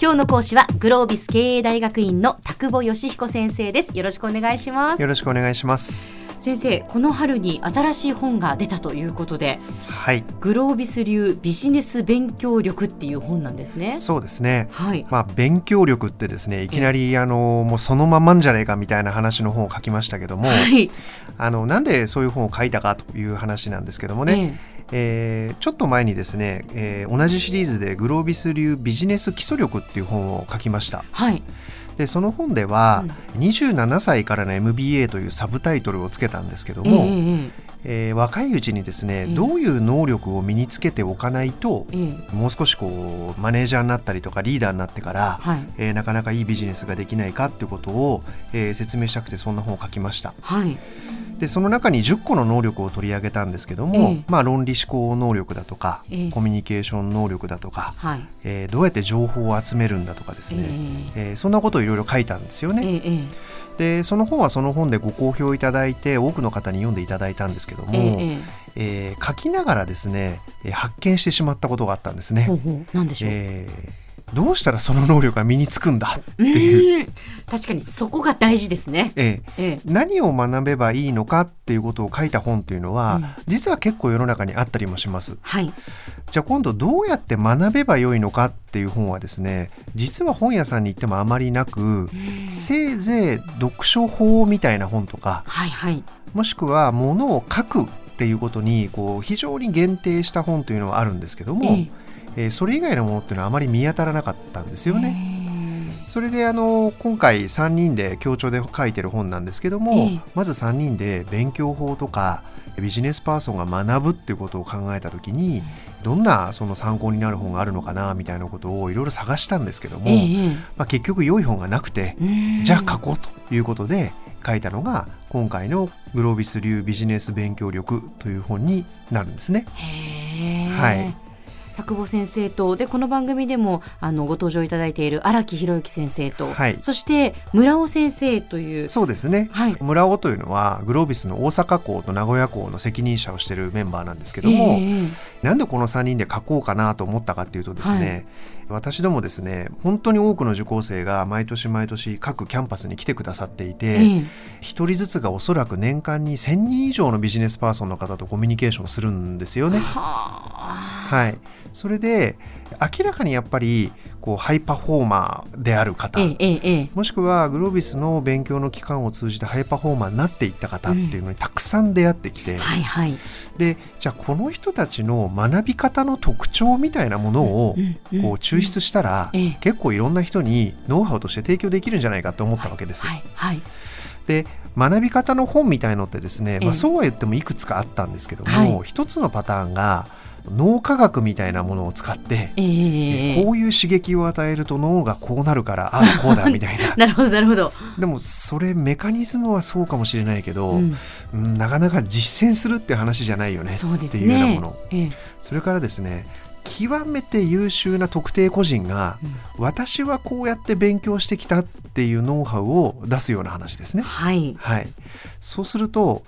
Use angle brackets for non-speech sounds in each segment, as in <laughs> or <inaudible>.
今日の講師はグロービス経営大学院の田久保義彦先生です。よろしくお願いします。よろしくお願いします。先生この春に新しい本が出たということではい。グロービス流ビジネス勉強力っていう本なんですね。そうですね。はい。まあ勉強力ってですねいきなりあのもうそのままんじゃねえかみたいな話の本を書きましたけども、はい。あのなんでそういう本を書いたかという話なんですけどもね、えーちょっと前にですね、えー同じシリーズでグロービス流ビジネス基礎力っていう本を書きました。はい。でその本では、27歳からの MBA というサブタイトルをつけたんですけどえも、ええー若いうちにですね、ええ。どういう能力を身につけておかないとええ。えもう少しこうマネージャーになったりとかリーダーになってから、はい。えーなかなかいいビジネスができないかっていうことを、えー説明したくてそんな本を書きました。はいでその中に10個の能力を取り上げたんですけども、ええ。まあ、論理思考能力だとか、ええ。コミュニケーション能力だとか、はい。えーどうやって情報を集めるんだとかですね、ええ。ーそんなことをいろいろ書いたんですよね。えええでその本はその本でご好評いただいて多くの方に読んでいただいたんですけども、ええええ。ー書きながらですねえー発見してしまったことがあったんですね。ほうほう。でしょう、えーどうしたらその能力が身につくんだってういう、確かにそこが大事ですね。えーええ何を学べばいいのかっていうことを書いた本っていうのは、うん実は結構世の中にあったりもします。はい。じゃあ今度どうやって学べばよいのかっていう本はですね実は本屋さんに行ってもあまりなくせいぜい読書法みたいな本とかはいはい。もしくはものを書くっていうことにこう非常に限定した本というのはあるんですけども、えええーそれ以外のものっていうのはあまり見当たらなかったんですよね。ね。それであの今回3人で協調で書いてる本なんですけども、ええまず3人で勉強法とかビジネスパーソンが学ぶっていうことを考えた時にどんなその参考になる本があるのかなみたいなことをいろいろ探したんですけども、えええまあ、結局良い本がなくて、えじゃあ書こうということで書いたのが今回の「グロービス流ビジネス勉強力」という本になるんですね。はい。田久保先生とでこの番組でもあのご登場いただいている荒木博之先生と、はい。そして村尾先生というそうですね。はい。村尾というのはグロービスの大阪港と名古屋港の責任者をしているメンバーなんですけども、ええなんでこの3人で書こうかなと思ったかっていうとですね、私どもですね本当に多くの受講生が毎年毎年各キャンパスに来てくださっていて、ええ。一人ずつがおそらく年間に1000人以上のビジネスパーソンの方とコミュニケーションするんですよね。はあ。はい、それで明らかにやっぱりこうハイパフォーマーである方、ええもしくはグロービスの勉強の期間を通じてハイパフォーマーになっていった方っていうのにたくさん出会ってきて、はいはい。でじゃあこの人たちの学び方の特徴みたいなものをうんこう抽出したら、ええ。結構いろんな人にノウハウとして提供できるんじゃないかと思ったわけです。はいはい。で学び方の本みたいのってですね、ええ。まあ、そうは言ってもいくつかあったんですけども、はい。一つのパターンが脳科学みたいなものを使って、ええええこういう刺激を与えると脳がこうなるからああこうだ <laughs> みたいな。なるほどなるほど。でもそれメカニズムはそうかもしれないけど、うん。うんなかなか実践するって話じゃないよねそうですっていうようなねもの。ええ。それからですね極めて優秀な特定個人が、うん。私はこうやって勉強してきたっていうノウハウを出すような話ですね。はい。はい、そうすると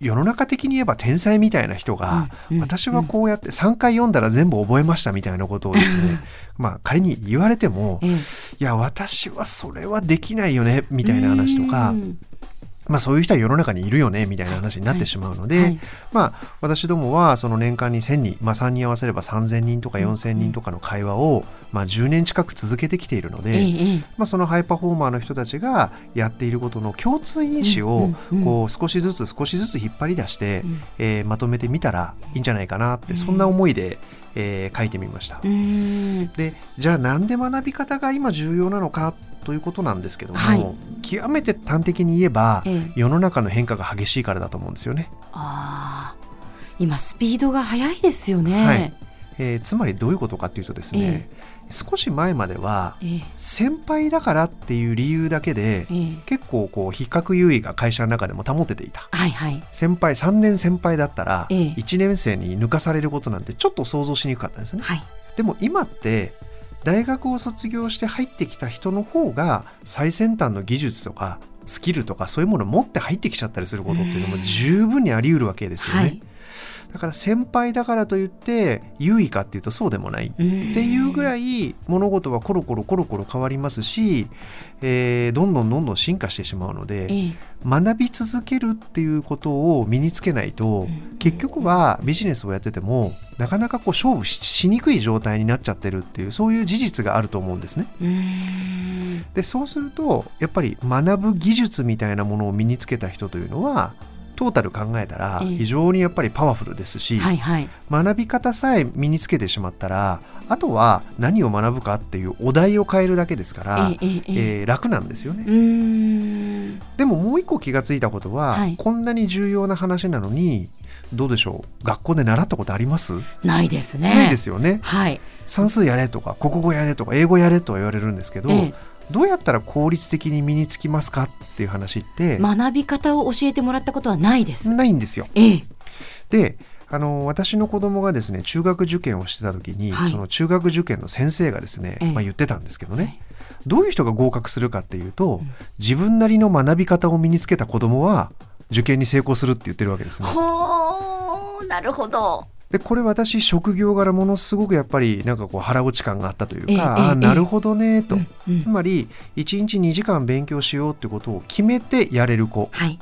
世の中的に言えば天才みたいな人が、うん。うん私はこうやって3回読んだら全部覚えましたみたいなことをですね <laughs> まあ仮に言われてもええ。いや私はそれはできないよねみたいな話とかうんまあ、そういう人は世の中にいるよねみたいな話になってしまうので、はい。まあ、私どもはその年間に1000人、まあ、3人合わせれば3000人とか4000人とかの会話を、まあ、10年近く続けてきているので、まあ、そのハイパフォーマーの人たちがやっていることの共通因子をこう少しずつ少しずつ引っ張り出して、うん。えーまとめてみたらいいんじゃないかなってそんな思いで、えー書いてみました。でじゃあなんで学び方が今重要なのかということなんですけども、はい極めて端的に言えば、ええ。世の中の変化が激しいからだと思うんですよね。ああ今スピードが速いですよね。はい。えーつまりどういうことかというとですね、少し前まではええ。先輩だからっていう理由だけでええ。結構こう比較優位が会社の中でも保てていた。はいはい。先輩3年先輩だったらええ。1年生に抜かされることなんてちょっと想像しにくかったんですね。はい。でも今って大学を卒業して入ってきた人の方が最先端の技術とかスキルとかそういうものを持って入ってきちゃったりすることっていうのも十分にあり得るわけですよね、はい。だから先輩だからといって優位かっていうとそうでもない。っていうぐらい物事はコロコロコロコロ変わりますし、えー、どんどんどんどん進化してしまうので、ええ、学び続けるっていうことを身につけないと、結局はビジネスをやっててもなかなかこう勝負しにくい状態になっちゃってるっていうそういう事実があると思うんですね。でそうするとやっぱり学ぶ技術みたいなものを身につけた人というのはトータル考えたら非常にやっぱりパワフルですし、はいはい、学び方さえ身につけてしまったらあとは何を学ぶかっていうお題を変えるだけですから、えええー、楽なんですよね。でももう一個気がついたことは、はい、こんなに重要な話なのにどうでしょう？学校で習ったことあります？ないですね。ないですよね。はい、算数やれとか国語やれとか英語やれとは言われるんですけど、ええどうやったら効率的に身につきますかっていう話って学び方を教えてもらったことはないです。ないんですよ。ええ、であの私の子供がですね中学受験をしてた時に、はい、その中学受験の先生がですね、ええ、まあ、言ってたんですけどね、はい、どういう人が合格するかっていうと、うん、自分なりの学び方を身につけた子供は受験に成功するって言ってるわけですね。ほなるほどでこれ私職業柄ものすごくやっぱりなんかこう腹落ち感があったというか、ええ、ああなるほどねと、うん、つまり1日2時間勉強しようってことを決めてやれる子、はい、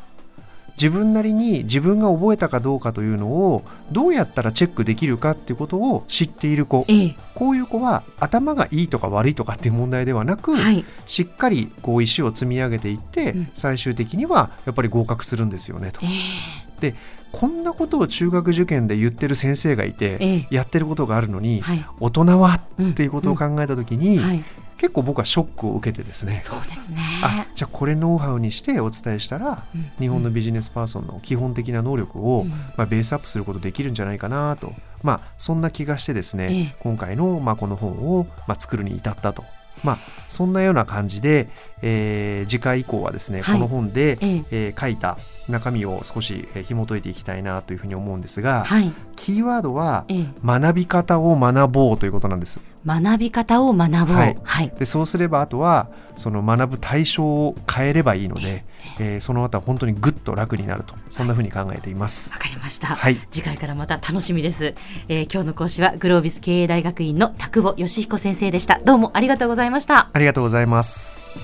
自分なりに自分が覚えたかどうかというのをどうやったらチェックできるかっていうことを知っている子、え、こういう子は頭がいいとか悪いとかっていう問題ではなく、はい、しっかりこう石を積み上げていって、うん、最終的にはやっぱり合格するんですよねと。でこんなことを中学受験で言ってる先生がいて、ええ、やってることがあるのに、はい、大人はっていうことを考えた時に、うん。うん。はい、結構僕はショックを受けてですね。そうですね。あじゃあこれノウハウにしてお伝えしたら、うん、日本のビジネスパーソンの基本的な能力を、まあ、ベースアップすることできるんじゃないかなと、まあ、そんな気がしてですね、え、今回の、まあ、この本を、まあ、作るに至ったとまあ、そんなような感じで、えー、次回以降はですね、はい、この本で、ええ。ー、書いた中身を少し、えー、紐解いていきたいなというふうに思うんですが、はい、キーワードは、え学び方を学ぼうということなんです。学び方を学ぼう、はい、はい、でそうすればあとはその学ぶ対象を変えればいいので、えー、その後は本当にぐっと楽になるとそんなふうに考えています。わ、かりました、はい、次回からまた楽しみです、えー、今日の講師はグロービス経営大学院の田久保義彦先生でした。どうもありがとうございました。ありがとうございます